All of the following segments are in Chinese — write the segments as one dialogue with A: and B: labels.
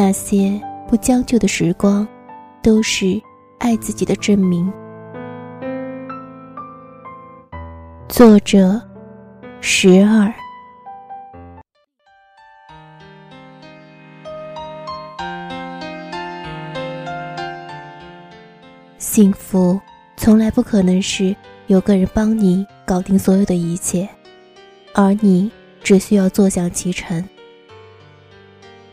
A: 那些不将就的时光，都是爱自己的证明。作者：十二。幸福从来不可能是有个人帮你搞定所有的一切，而你只需要坐享其成。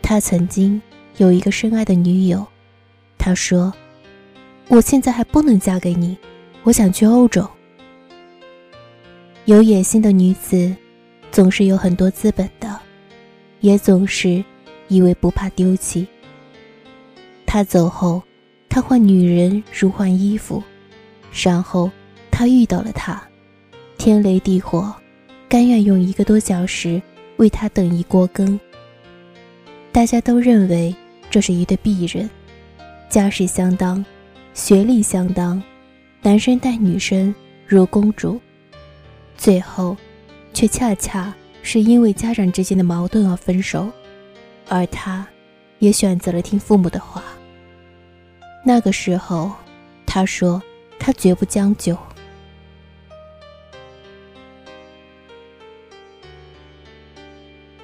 A: 他曾经有一个深爱的女友，他说：“我现在还不能嫁给你，我想去欧洲。”有野心的女子，总是有很多资本的，也总是以为不怕丢弃。他走后，他换女人如换衣服，然后他遇到了他，天雷地火，甘愿用一个多小时为他等一锅羹。大家都认为这是一对璧人，家世相当，学历相当，男生待女生如公主。最后，却恰恰是因为家长之间的矛盾而分手，而他，也选择了听父母的话。那个时候，他说他绝不将就。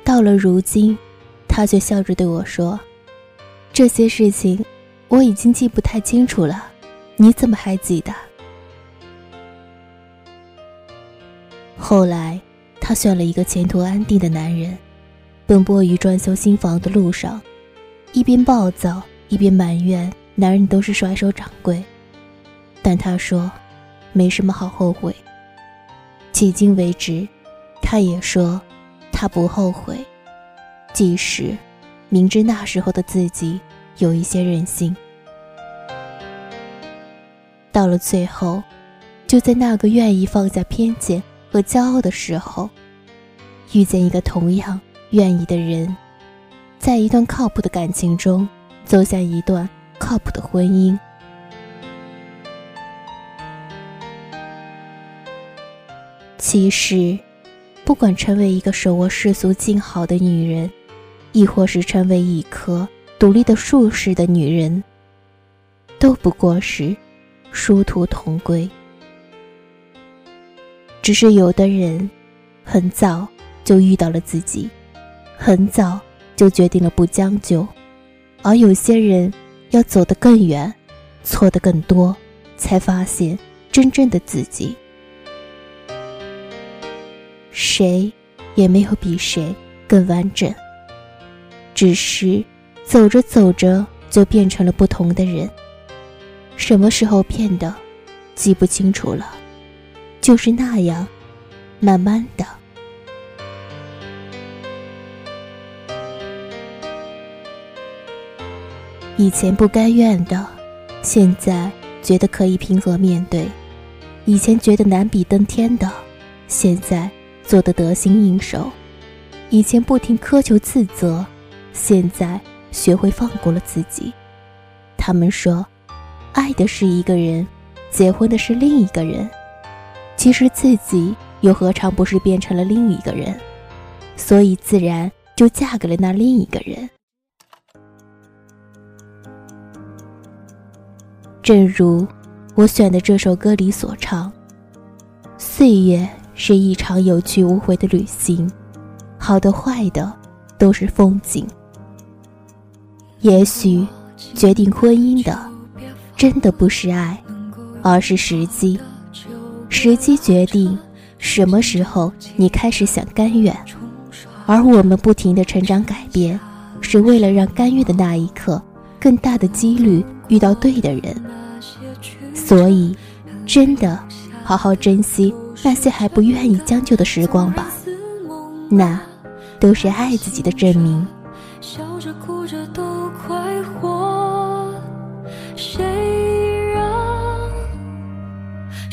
A: 到了如今，他却笑着对我说：“这些事情，我已经记不太清楚了，你怎么还记得？”后来，他选了一个前途安定的男人，奔波于装修新房的路上，一边暴躁一边埋怨男人都是甩手掌柜。但他说，没什么好后悔。迄今为止，他也说，他不后悔，即使明知那时候的自己有一些任性。到了最后，就在那个愿意放下偏见。和骄傲的时候，遇见一个同样愿意的人，在一段靠谱的感情中，走向一段靠谱的婚姻。其实，不管成为一个手握世俗静好的女人，亦或是成为一颗独立的术士的女人，都不过是殊途同归。只是有的人，很早就遇到了自己，很早就决定了不将就，而有些人要走得更远，错得更多，才发现真正的自己。谁也没有比谁更完整，只是走着走着就变成了不同的人。什么时候变的，记不清楚了。就是那样，慢慢的。以前不甘愿的，现在觉得可以平和面对；以前觉得难比登天的，现在做得得心应手；以前不停苛求自责，现在学会放过了自己。他们说，爱的是一个人，结婚的是另一个人。其实自己又何尝不是变成了另一个人，所以自然就嫁给了那另一个人。正如我选的这首歌里所唱：“岁月是一场有去无回的旅行，好的坏的都是风景。也许决定婚姻的，真的不是爱，而是时机。”时机决定什么时候你开始想甘愿，而我们不停的成长改变，是为了让甘愿的那一刻更大的几率遇到对的人。所以，真的好好珍惜那些还不愿意将就的时光吧，那都是爱自己的证明。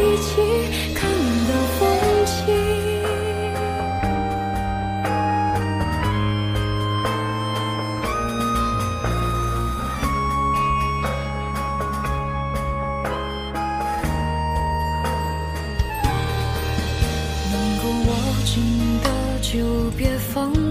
B: 一起看到风景能够握紧的就别放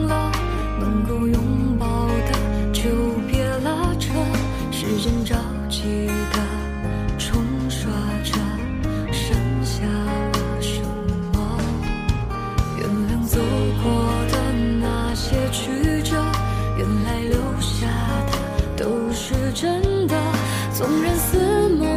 B: 怎么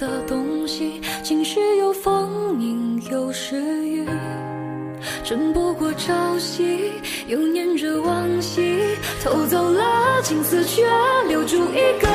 B: 的东西晴时有风阴有时雨争不过朝夕又念着往昔偷走了青丝却留住一个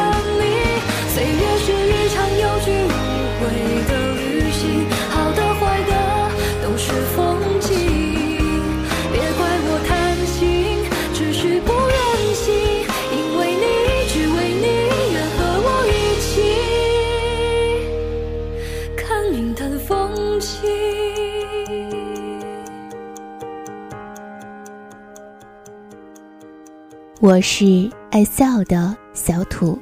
A: 我是爱笑的小土。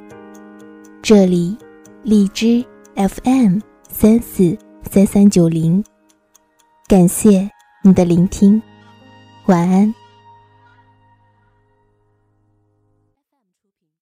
A: 这里荔枝 fm 三四三三九零。感谢你的聆听晚安。